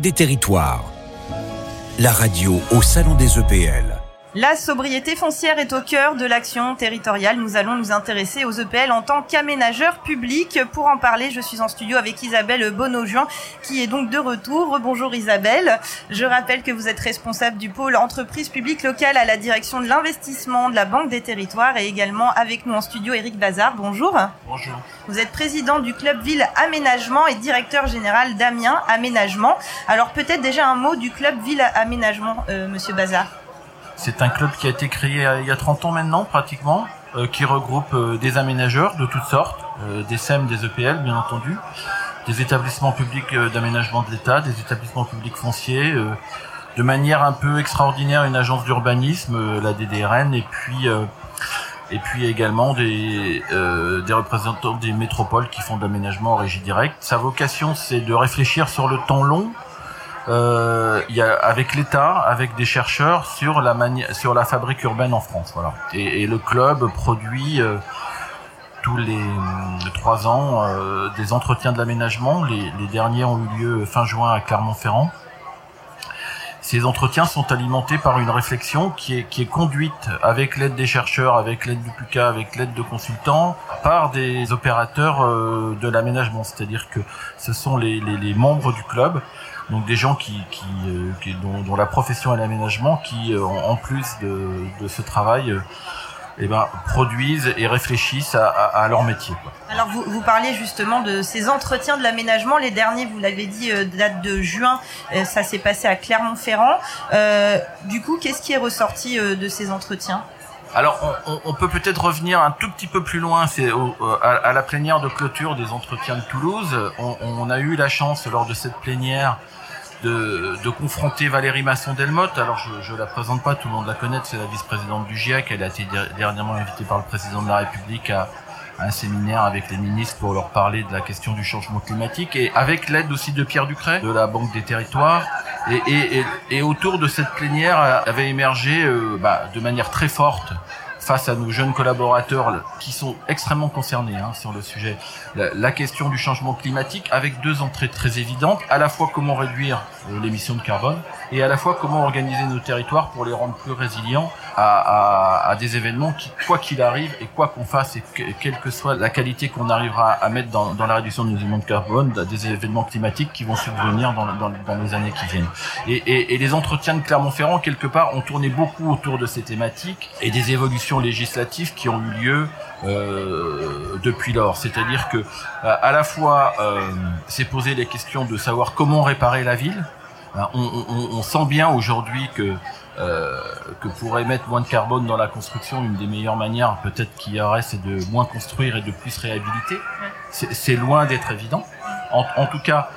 Des Territoires. La radio au Salon des EPL. La sobriété foncière est au cœur de l'action territoriale. Nous allons nous intéresser aux EPL en tant qu'aménageurs publics. Pour en parler, je suis en studio avec Isabelle Bonaujuin, qui est donc de retour. Bonjour Isabelle. Je rappelle que vous êtes responsable du pôle entreprise publique locale à la direction de l'investissement de la Banque des Territoires et également avec nous en studio Eric Bazar. Bonjour. Bonjour. Vous êtes président du club Ville Aménagement et directeur général d'Amiens Aménagement. Alors peut-être déjà un mot du club Ville Aménagement, euh, Monsieur Bazar. C'est un club qui a été créé il y a 30 ans maintenant, pratiquement, euh, qui regroupe euh, des aménageurs de toutes sortes, euh, des SEM, des EPL, bien entendu, des établissements publics d'aménagement de l'État, des établissements publics fonciers, de manière un peu extraordinaire, une agence d'urbanisme, la DDRN, et puis et puis également des, des représentants des métropoles qui font de l'aménagement en régie directe. Sa vocation, c'est de réfléchir sur le temps long, euh, y a avec l'État, avec des chercheurs sur la sur la fabrique urbaine en France. Voilà. Et, le club produit euh, tous les euh, trois ans euh, des entretiens de l'aménagement. Les, derniers ont eu lieu fin juin à Clermont-Ferrand. Ces entretiens sont alimentés par une réflexion qui est, qui est conduite avec l'aide des chercheurs, avec l'aide du PUCA, avec l'aide de consultants, par des opérateurs de l'aménagement. C'est-à-dire que ce sont les membres du club donc des gens qui, qui, euh, dont, la profession est l'aménagement, qui euh, en plus de, ce travail euh, eh ben, produisent et réfléchissent à, leur métier. Alors vous, parlez justement de ces entretiens de l'aménagement. Les derniers, vous l'avez dit, euh, date de juin. Ça s'est passé à Clermont-Ferrand. Du coup, qu'est-ce qui est ressorti de ces entretiens? Alors, on, peut peut-être revenir un tout petit peu plus loin. C'est à, à, la plénière de clôture des entretiens de Toulouse. On, a eu la chance lors de cette plénière de, confronter Valérie Masson-Delmotte. Alors, je ne la présente pas, tout le monde la connaît, c'est la vice-présidente du GIEC. Elle a été dernièrement invitée par le président de la République à, un séminaire avec les ministres pour leur parler de la question du changement climatique et avec l'aide aussi de Pierre Ducret, de la Banque des Territoires. Et, et, et, autour de cette plénière avait émergé euh, bah, de manière très forte face à nos jeunes collaborateurs qui sont extrêmement concernés hein, sur le sujet, la, la, question du changement climatique avec deux entrées très évidentes, à la fois comment réduire euh, l'émission de carbone et à la fois comment organiser nos territoires pour les rendre plus résilients à, des événements qui, quoi qu'il arrive et quoi qu'on fasse et que, quelle que soit la qualité qu'on arrivera à mettre dans, la réduction de nos émissions de carbone, des événements climatiques qui vont subvenir dans, les années qui viennent. Et, les entretiens de Clermont-Ferrand, quelque part, ont tourné beaucoup autour de ces thématiques et des évolutions législatives qui ont eu lieu euh, depuis lors. C'est-à-dire que à la fois euh, s'est posé les questions de savoir comment réparer la ville. On, on, on sent bien aujourd'hui que euh, que pour émettre moins de carbone dans la construction, une des meilleures manières peut-être qu'il y aurait, c'est de moins construire et de plus réhabiliter. C'est loin d'être évident. En, en, tout cas,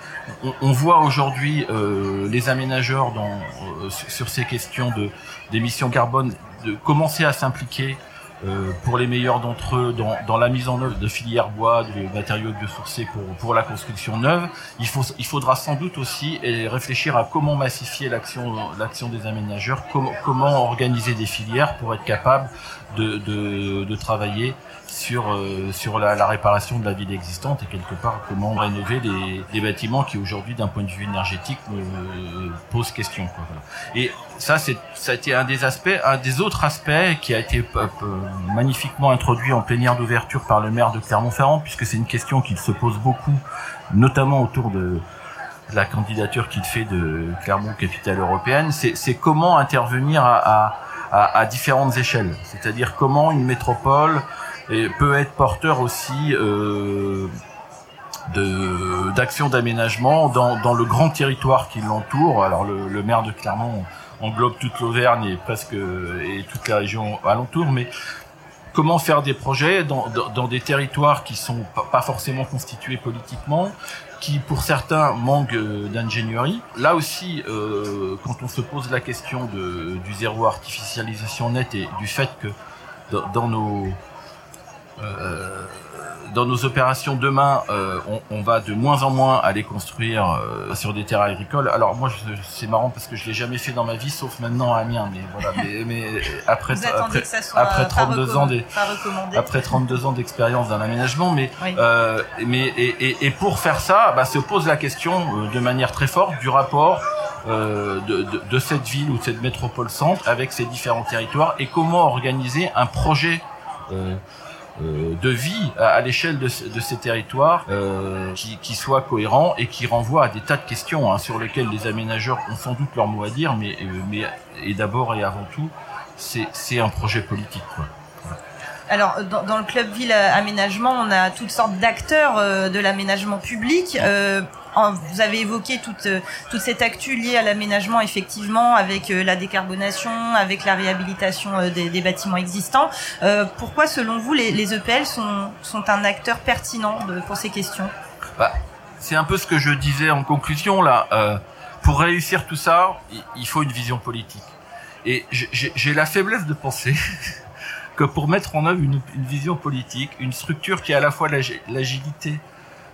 on, on voit aujourd'hui euh, les aménageurs dans, euh, sur ces questions de d'émissions carbone de commencer à s'impliquer euh, pour les meilleurs d'entre eux dans, la mise en œuvre de filières bois, de matériaux biosourcés pour, pour la construction neuve. Il, faut, il faudra sans doute aussi réfléchir à comment massifier l'action des aménageurs, com comment organiser des filières pour être capable de, de, travailler sur euh, sur la, réparation de la ville existante et quelque part comment rénover les bâtiments qui aujourd'hui d'un point de vue énergétique euh, posent question ça c'est ça a été un des aspects un des autres aspects qui a été euh, magnifiquement introduit en plénière d'ouverture par le maire de Clermont-Ferrand puisque c'est une question qu'il se pose beaucoup notamment autour de la candidature qu'il fait de Clermont capitale européenne c'est comment intervenir à, à, à, différentes échelles c'est-à-dire comment une métropole et peut être porteur aussi euh, d'actions d'aménagement dans, dans le grand territoire qui l'entoure. Alors le, le, maire de Clermont englobe toute l'Auvergne et presque et toutes les régions alentour, mais comment faire des projets dans, dans, des territoires qui sont pas forcément constitués politiquement, qui pour certains manquent d'ingénierie? Là aussi, euh, quand on se pose la question de, du zéro artificialisation nette et du fait que dans, nos euh, dans nos opérations demain, euh, on, on, va de moins en moins aller construire euh, sur des terrains agricoles. Alors moi, c'est marrant parce que je l'ai jamais fait dans ma vie, sauf maintenant à Amiens. Mais voilà, mais, mais après après, après 32 ans des, après 32 ans d'expérience dans l'aménagement, mais euh, mais et, et, et, pour faire ça, bah, se pose la question euh, de manière très forte du rapport euh, de, de, de, cette ville ou de cette métropole centre avec ses différents territoires et comment organiser un projet euh, de vie à, l'échelle de, ces territoires euh, qui, soit cohérent et qui renvoie à des tas de questions hein, sur lesquelles les aménageurs ont sans doute leur mot à dire, mais, euh, mais et d'abord et avant tout, c'est un projet politique. Alors, dans, le club ville aménagement, on a toutes sortes d'acteurs de l'aménagement public. Vous avez évoqué toute, toute cette actu liée à l'aménagement, effectivement, avec euh, la décarbonation, avec la réhabilitation euh, des, bâtiments existants. Euh, pourquoi, selon vous, les, les, EPL sont, sont un acteur pertinent pour ces questions? Bah, C'est un peu ce que je disais en conclusion là. pour réussir tout ça, il faut une vision politique. Et j'ai la faiblesse de penser que pour mettre en œuvre une, une, vision politique, une structure qui a à la fois l'agilité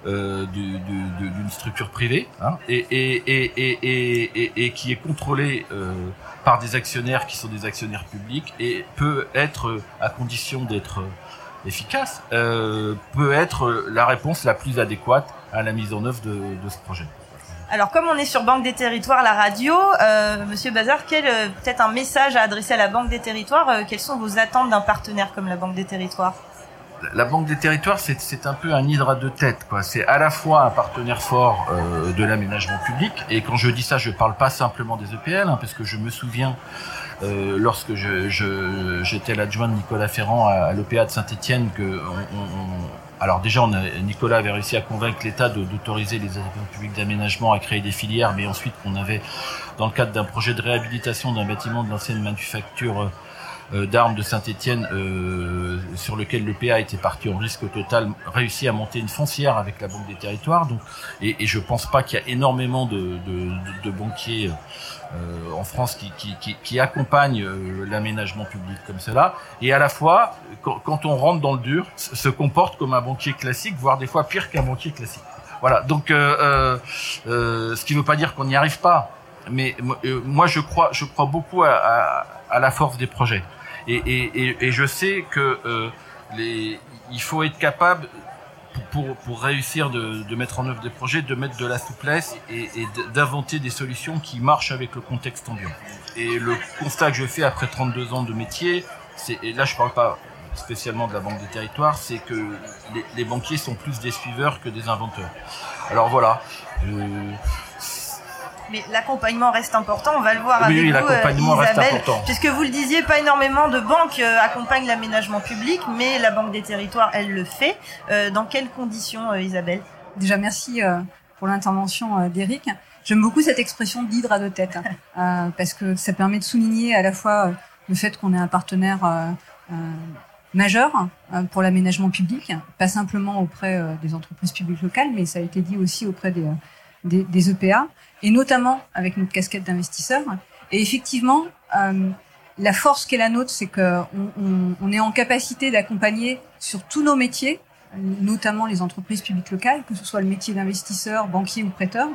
euh, d'une structure privée hein, et, qui est contrôlée euh, par des actionnaires qui sont des actionnaires publics et peut être, à condition d'être efficace, euh, peut être la réponse la plus adéquate à la mise en œuvre de, ce projet. Alors, comme on est sur Banque des Territoires, la radio, euh, Monsieur Bazar, quel euh, peut-être un message à adresser à la Banque des Territoires euh, Quelles sont vos attentes d'un partenaire comme la Banque des Territoires? La Banque des Territoires, c'est un peu un hydre à deux têtes. C'est à la fois un partenaire fort euh, de l'aménagement public, et quand je dis ça, je parle pas simplement des EPL, hein, parce que je me souviens euh, lorsque j'étais l'adjoint de Nicolas Ferrand à, à l'EPA de Saint-Étienne que alors déjà, Nicolas avait réussi à convaincre l'État d'autoriser les agents publics d'aménagement à créer des filières, mais ensuite on avait, dans le cadre d'un projet de réhabilitation d'un bâtiment de l'ancienne manufacture euh, d'armes de Saint-Étienne, euh, sur lequel le PA était parti en risque total, réussi à monter une foncière avec la Banque des Territoires. Donc, et, et je pense pas qu'il y a énormément de, banquiers euh, en France qui, qui, qui, qui accompagne euh, l'aménagement public comme cela, et à la fois, quand, on rentre dans le dur, se comporte comme un banquier classique, voire des fois pire qu'un banquier classique. Voilà. Donc, euh, euh, ce qui ne veut pas dire qu'on n'y arrive pas, mais moi je crois, je crois beaucoup à la force des projets, et, je sais que les, il faut être capable pour, pour réussir de, de, mettre en œuvre des projets, de mettre de la souplesse et, d'inventer des solutions qui marchent avec le contexte ambiant. Et le constat que je fais après 32 ans de métier, et là je parle pas spécialement de la Banque des Territoires, c'est que les, les, banquiers sont plus des suiveurs que des inventeurs. Alors voilà, euh, mais l'accompagnement reste important. On va le voir oui, avec oui, vous, euh, Isabelle, puisque vous le disiez, pas énormément de banques euh, accompagnent l'aménagement public, mais la Banque des Territoires, elle le fait. Euh, dans quelles conditions, euh, Isabelle? Déjà, merci euh, pour l'intervention euh, d'Éric. J'aime beaucoup cette expression d'hydre à deux têtes, hein, parce que ça permet de souligner à la fois le fait qu'on est un partenaire majeur pour l'aménagement public, pas simplement auprès des entreprises publiques locales, mais ça a été dit aussi auprès des, des, des EPA et notamment avec notre casquette d'investisseur. Et effectivement, euh, la force qu'est la nôtre, c'est qu'on on, on, est en capacité d'accompagner sur tous nos métiers, notamment les entreprises publiques locales, que ce soit le métier d'investisseur, banquier ou prêteur,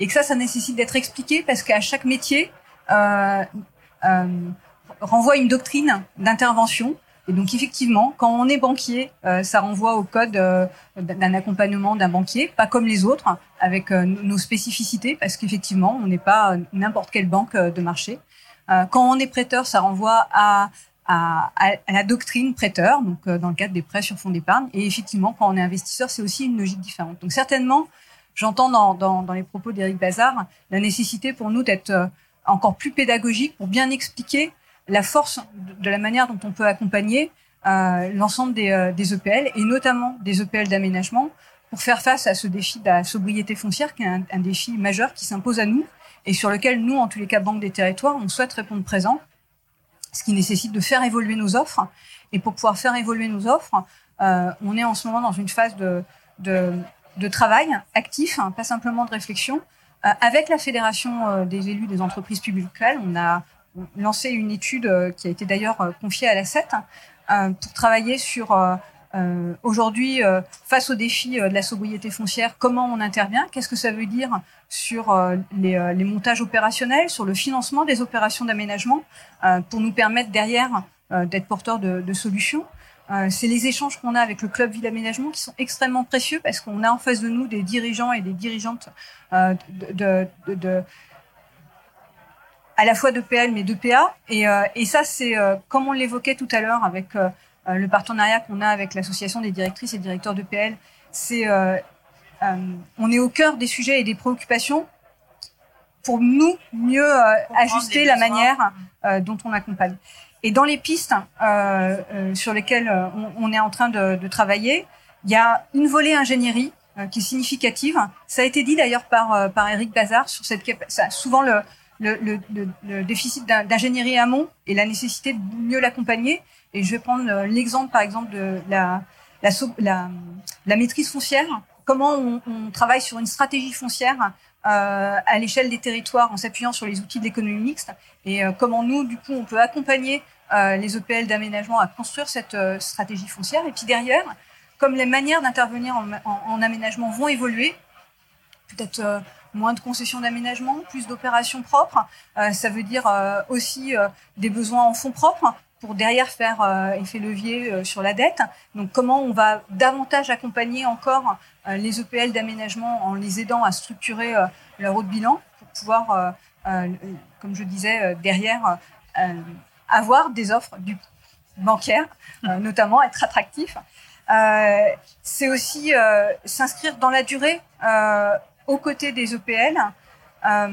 et que ça, ça nécessite d'être expliqué parce qu'à chaque métier euh, euh, renvoie une doctrine d'intervention et donc effectivement, quand on est banquier, euh, ça renvoie au code euh, d'un accompagnement d'un banquier, pas comme les autres, avec euh, nos spécificités, parce qu'effectivement, on n'est pas n'importe quelle banque de marché. quand on est prêteur, ça renvoie à, à, à la doctrine prêteur, donc dans le cadre des prêts sur fonds d'épargne. Et effectivement, quand on est investisseur, c'est aussi une logique différente. Donc certainement, j'entends dans, dans, dans les propos d'Éric Bazar la nécessité pour nous d'être encore plus pédagogique pour bien expliquer la force de la manière dont on peut accompagner euh, l'ensemble des, euh, EPL et notamment des EPL d'aménagement pour faire face à ce défi de la sobriété foncière qui est un, défi majeur qui s'impose à nous et sur lequel nous, en tous les cas, Banque des Territoires, on souhaite répondre présent, ce qui nécessite de faire évoluer nos offres. Et pour pouvoir faire évoluer nos offres, euh, on est en ce moment dans une phase de, travail actif, hein, pas simplement de réflexion. Euh, avec la Fédération des élus des entreprises publiques locales, on a lancé une étude euh, qui a été d'ailleurs euh, confiée à la 7 euh, pour travailler sur aujourd'hui, face aux défis de la sobriété foncière, comment on intervient Qu'est-ce que ça veut dire sur les, montages opérationnels, sur le financement des opérations d'aménagement, pour nous permettre derrière d'être porteurs de, solutions. C'est les échanges qu'on a avec le club Ville Aménagement qui sont extrêmement précieux parce qu'on a en face de nous des dirigeants et des dirigeantes de, à la fois de PL mais de PA. Et, euh, et ça, c'est euh, comme on l'évoquait tout à l'heure avec euh, le partenariat qu'on a avec l'association des directrices et directeurs de PL. C'est on est au cœur des sujets et des préoccupations pour nous mieux ajuster la manière dont on accompagne. Et dans les pistes sur lesquelles on, on, est en train de, de, travailler, il y a une volée ingénierie qui est significative. Ça a été dit d'ailleurs par par Eric Bazar sur cette souvent le le, le, le, déficit d'ingénierie amont et la nécessité de mieux l'accompagner. Et je vais prendre euh, l'exemple, par exemple, de la, la, la, maîtrise foncière. Comment on, on, travaille sur une stratégie foncière euh, à l'échelle des territoires en s'appuyant sur les outils de l'économie mixte et euh, comment nous, du coup, on peut accompagner euh, les EPL d'aménagement à construire cette euh, stratégie foncière. Et puis derrière, comme les manières d'intervenir en, en, en, aménagement vont évoluer, peut-être moins de concessions d'aménagement, plus d'opérations propres. Euh, ça veut dire euh, aussi euh, des besoins en fonds propres pour derrière faire effet levier sur la dette. Donc comment on va davantage accompagner encore les EPL d'aménagement en les aidant à structurer leur haut de bilan pour pouvoir, comme je disais, derrière avoir des offres du bancaire, notamment être attractif. c'est aussi s'inscrire dans la durée aux côtés des EPL, euh,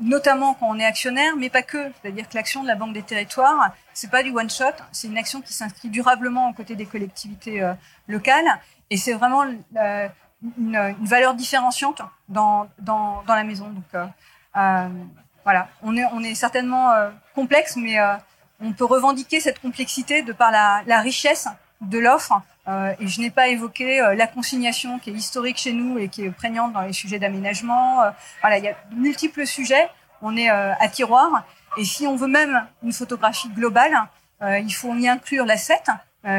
notamment quand on est actionnaire, mais pas que. C'est-à-dire que l'action de la Banque des Territoires, c'est pas du one shot, c'est une action qui s'inscrit durablement aux côtés des collectivités euh, locales, et c'est vraiment euh, une, valeur différenciante dans, dans, dans la maison. Donc voilà, on est, on est certainement complexe, mais on peut revendiquer cette complexité de par la richesse de l'offre euh, et je n'ai pas évoqué euh, la consignation qui est historique chez nous et qui est prégnante dans les sujets d'aménagement. Euh, voilà, il y a multiples sujets. On est à tiroir. Et si on veut même une photographie globale, il faut y inclure la 7,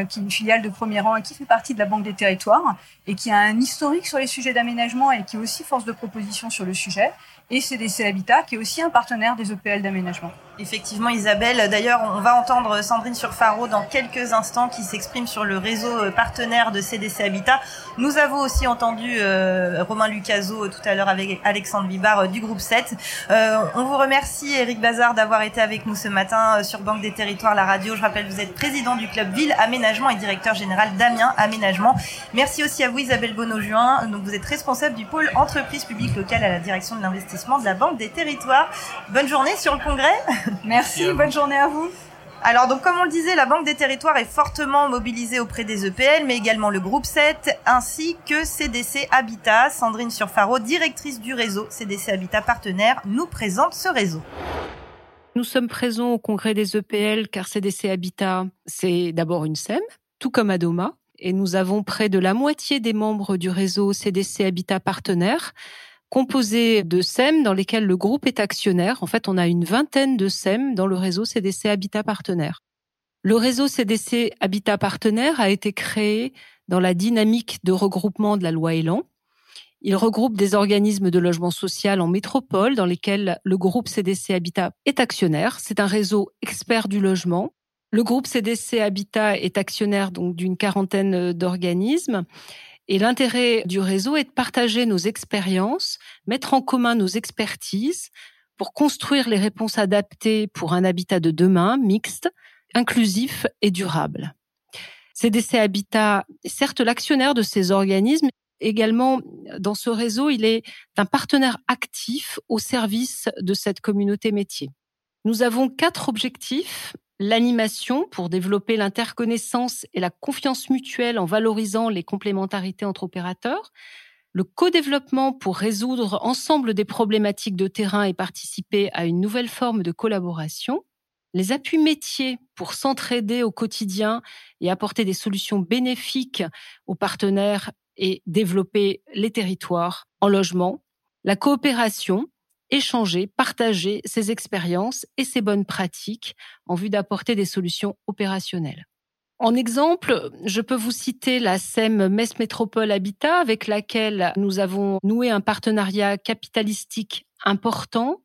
qui est une filiale de premier rang et qui fait partie de la Banque des Territoires et qui a un historique sur les sujets d'aménagement et qui est aussi force de proposition sur le sujet et CDC Habitat, qui est aussi un partenaire des EPL d'aménagement. Effectivement, Isabelle. D'ailleurs, on va entendre Sandrine Surfaro dans quelques instants qui s'exprime sur le réseau euh, partenaire de CDC Habitat. Nous avons aussi entendu euh, Romain Lucaso euh, tout à l'heure avec Alexandre Bibar euh, du groupe 7. Euh, on vous remercie, Eric Bazar, d'avoir été avec nous ce matin sur Banque des Territoires, la radio. Je rappelle, vous êtes président du club Ville Aménagement et directeur général d'Amiens Aménagement. Merci aussi à vous, Isabelle Bonneau-Juin. Donc, vous êtes responsable du pôle entreprise publique locale à la direction de l'investissement de la Banque des Territoires. Bonne journée sur le congrès. Merci, bonne journée à vous. Alors donc comme on le disait, la Banque des Territoires est fortement mobilisée auprès des EPL, mais également le groupe 7, ainsi que CDC Habitat. Sandrine Surfaro, directrice du réseau CDC Habitat Partenaire, nous présente ce réseau. Nous sommes présents au congrès des EPL car CDC Habitat, c'est d'abord une SEM, tout comme Adoma, et nous avons près de la moitié des membres du réseau CDC Habitat Partenaire composé de SEM dans lesquels le groupe est actionnaire. En fait, on a une vingtaine de SEM dans le réseau CDC Habitat Partenaire. Le réseau CDC Habitat Partenaire a été créé dans la dynamique de regroupement de la loi Elan. Il regroupe des organismes de logement social en métropole dans lesquels le groupe CDC Habitat est actionnaire. C'est un réseau expert du logement. Le groupe CDC Habitat est actionnaire d'une quarantaine d'organismes et l'intérêt du réseau est de partager nos expériences, mettre en commun nos expertises pour construire les réponses adaptées pour un habitat de demain mixte, inclusif et durable. CDC Habitat est certes l'actionnaire de ces organismes. Également, dans ce réseau, il est un partenaire actif au service de cette communauté métier. Nous avons quatre objectifs l'animation pour développer l'interconnaissance et la confiance mutuelle en valorisant les complémentarités entre opérateurs, le co-développement pour résoudre ensemble des problématiques de terrain et participer à une nouvelle forme de collaboration, les appuis métiers pour s'entraider au quotidien et apporter des solutions bénéfiques aux partenaires et développer les territoires en logement, la coopération échanger, partager ses expériences et ses bonnes pratiques en vue d'apporter des solutions opérationnelles. En exemple, je peux vous citer la SEM Metz Métropole Habitat avec laquelle nous avons noué un partenariat capitalistique important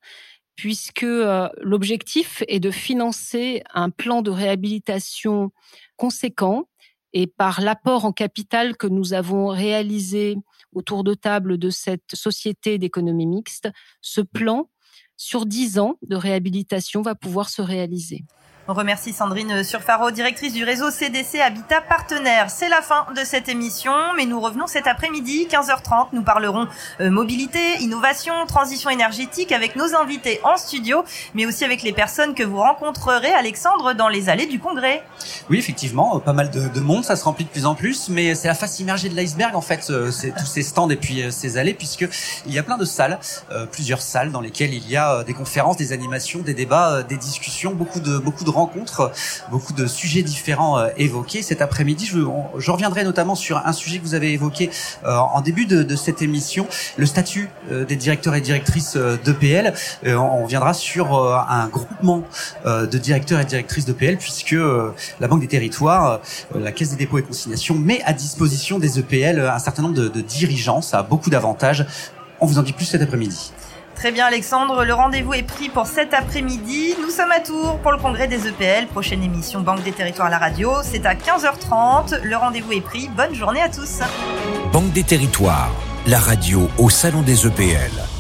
puisque euh, l'objectif est de financer un plan de réhabilitation conséquent et par l'apport en capital que nous avons réalisé autour de table de cette société d'économie mixte, ce plan sur dix ans de réhabilitation va pouvoir se réaliser. On remercie Sandrine Surfaro, directrice du réseau CDC Habitat Partenaire. C'est la fin de cette émission, mais nous revenons cet après-midi, 15h30. Nous parlerons euh, mobilité, innovation, transition énergétique avec nos invités en studio, mais aussi avec les personnes que vous rencontrerez, Alexandre, dans les allées du Congrès. Oui, effectivement, euh, pas mal de, de monde, ça se remplit de plus en plus, mais c'est la face immergée de l'iceberg, en fait, euh, tous ces stands et puis ces allées, puisque il y a plein de salles, plusieurs salles dans lesquelles il y a des conférences, des animations, des débats, des discussions, beaucoup de beaucoup de rencontres, beaucoup de sujets différents euh, évoqués. Cet après-midi, je, reviendrai notamment sur un sujet que vous avez évoqué euh, en début de, de, cette émission, le statut euh, des directeurs et directrices d'EPL. on viendra sur un groupement de directeurs et directrices d'EPL, puisque la Banque des Territoires, la Caisse des dépôts et consignations, met à disposition des EPL un certain nombre de, de dirigeants. Ça a beaucoup d'avantages. On vous en dit plus cet après-midi. Très bien Alexandre, le rendez-vous est pris pour cet après-midi. Nous sommes à Tours pour le congrès des EPL, prochaine émission Banque des Territoires à la radio. C'est à 15h30, le rendez-vous est pris. Bonne journée à tous. Banque des Territoires, la radio au Salon des EPL.